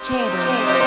Lessons learned,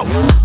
go!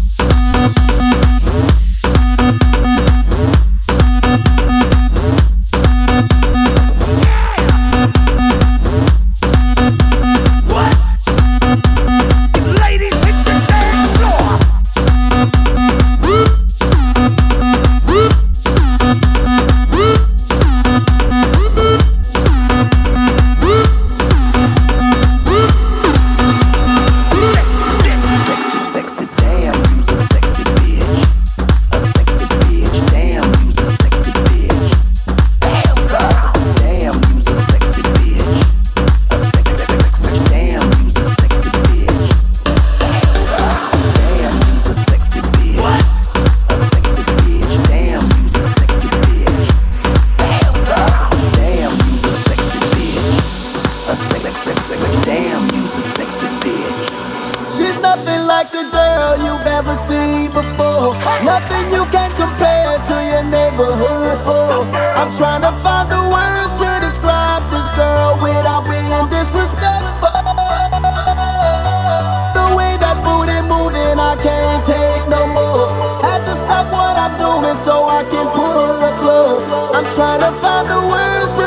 seen before. Nothing you can compare to your neighborhood. Oh, I'm trying to find the words to describe this girl without being disrespectful. The way that booty moving, I can't take no more. Had to stop what I'm doing so I can pull her close. I'm trying to find the words to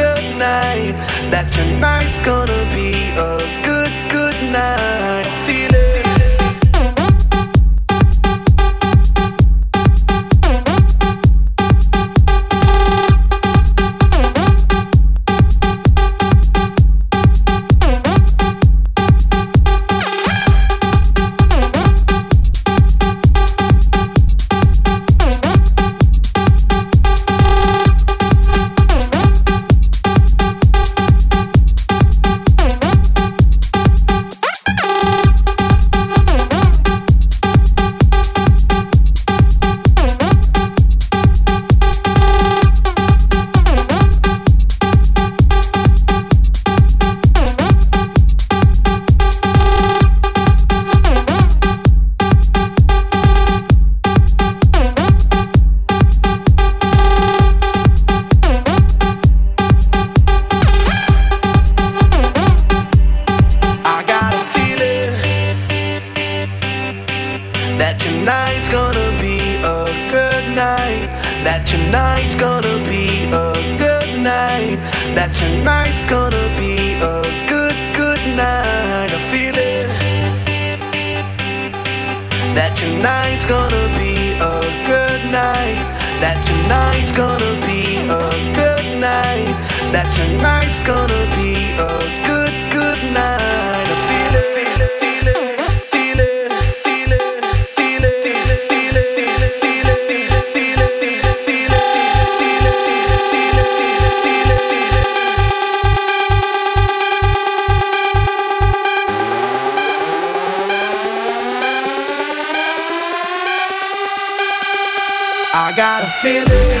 night. That tonight's gonna be a good, good night. Gonna be a good, good night. I feel it, feel it, feel it,